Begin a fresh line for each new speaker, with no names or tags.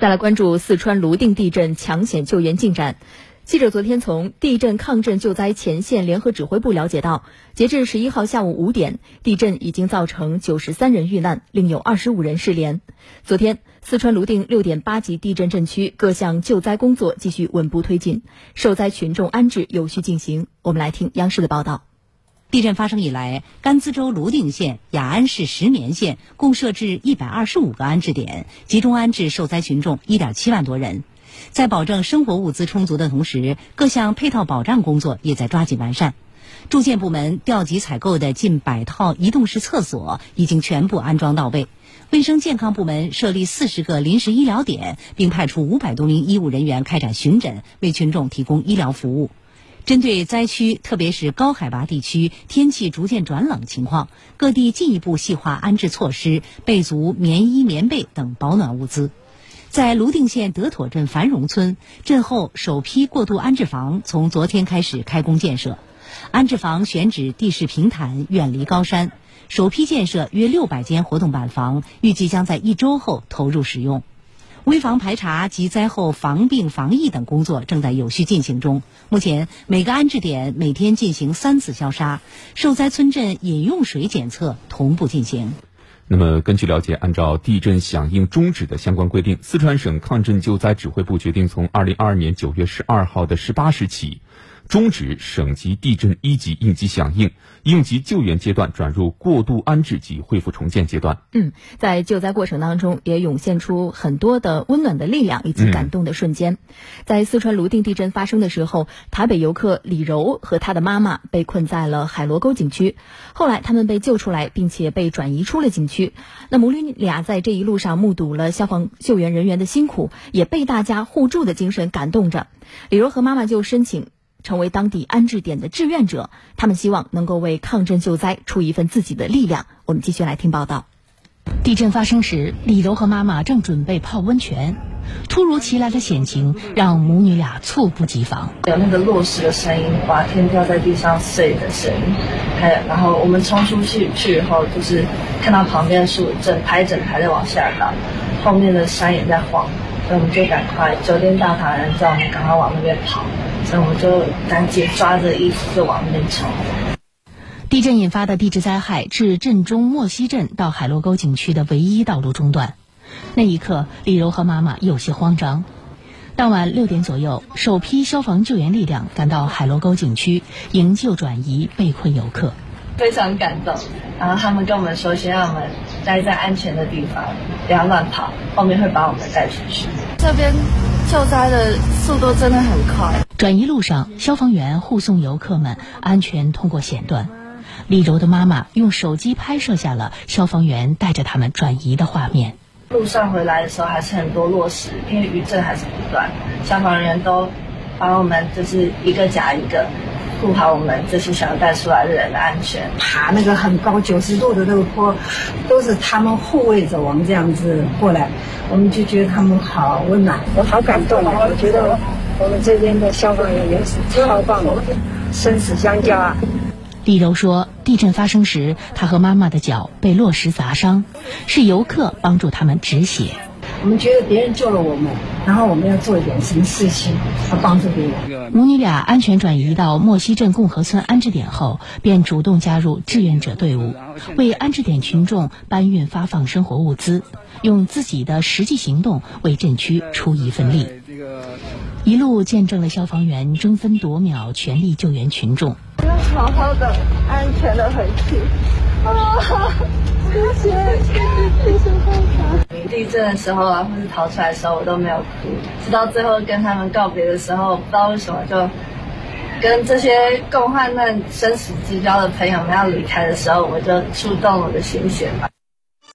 再来关注四川泸定地震抢险救援进展。记者昨天从地震抗震救灾前线联合指挥部了解到，截至十一号下午五点，地震已经造成九十三人遇难，另有二十五人失联。昨天，四川泸定六点八级地震震区各项救灾工作继续稳步推进，受灾群众安置有序进行。我们来听央视的报道。
地震发生以来，甘孜州泸定县、雅安市石棉县共设置一百二十五个安置点，集中安置受灾群众一点七万多人。在保证生活物资充足的同时，各项配套保障工作也在抓紧完善。住建部门调集采购的近百套移动式厕所已经全部安装到位，卫生健康部门设立四十个临时医疗点，并派出五百多名医务人员开展巡诊，为群众提供医疗服务。针对灾区，特别是高海拔地区天气逐渐转冷情况，各地进一步细化安置措施，备足棉衣、棉被等保暖物资。在泸定县德妥镇繁荣村，震后首批过渡安置房从昨天开始开工建设。安置房选址地势平坦，远离高山，首批建设约六百间活动板房，预计将在一周后投入使用。危房排查及灾后防病防疫等工作正在有序进行中。目前，每个安置点每天进行三次消杀，受灾村镇饮用水检测同步进行。
那么，根据了解，按照地震响应终止的相关规定，四川省抗震救灾指挥部决定从二零二二年九月十二号的十八时起。终止省级地震一级应急响应、应急救援阶段，转入过渡安置及恢复重建阶段。
嗯，在救灾过程当中，也涌现出很多的温暖的力量以及感动的瞬间。在四川泸定地震发生的时候，台北游客李柔和他的妈妈被困在了海螺沟景区，后来他们被救出来，并且被转移出了景区。那母女俩在这一路上目睹了消防救援人员的辛苦，也被大家互助的精神感动着。李柔和妈妈就申请。成为当地安置点的志愿者，他们希望能够为抗震救灾出一份自己的力量。我们继续来听报道。
地震发生时，李柔和妈妈正准备泡温泉，突如其来的险情让母女俩猝不及防。
有那个落石的声音，滑天掉在地上碎的声音，还有，然后我们冲出去去以后，就是看到旁边的树整排整排的往下倒，后面的山也在晃，所以我们就赶快酒店大堂人叫我们赶快往那边跑。所以我就赶紧抓着衣服就往那边冲。
地震引发的地质灾害致震中莫溪镇到海螺沟景区的唯一道路中断，那一刻，李柔和妈妈有些慌张。当晚六点左右，首批消防救援力量赶到海螺沟景区营救转移被困游客，
非常感动。然后他们跟我们说，先让我们待在安全的地方，不要乱跑，后面会把我们带出去。这边。救灾的速度真的很快。
转移路上，消防员护送游客们安全通过险段。李柔的妈妈用手机拍摄下了消防员带着他们转移的画面。
路上回来的时候还是很多落石，因为余震还是不断。消防员都帮我们就是一个夹一个，护好我们这些想要带出来的人的安全。
爬那个很高九十度的那个坡，都是他们护卫着我们这样子过来。我们就觉得他们好温暖，我好感动！我觉得我们这边的消防员也是超棒的，生死相交啊。
李柔说，地震发生时，她和妈妈的脚被落石砸伤，是游客帮助他们止血。
我们觉得别人救了我们，然后我们要做一点什么事情，来帮助别人。
母女俩安全转移到莫溪镇共和村安置点后，便主动加入志愿者队伍，为安置点群众搬运发放生活物资，用自己的实际行动为镇区出一份力。一路见证了消防员争分夺秒全力救援群众，
要好好的、安全的回去。啊，谢谢，谢谢大震的时候啊，或是逃出来的时候，我都没有哭，直到最后跟他们告别的时候，不知道为什么就跟这些共患难、生死之交的朋友们要离开的时候，我就触动我的心弦吧。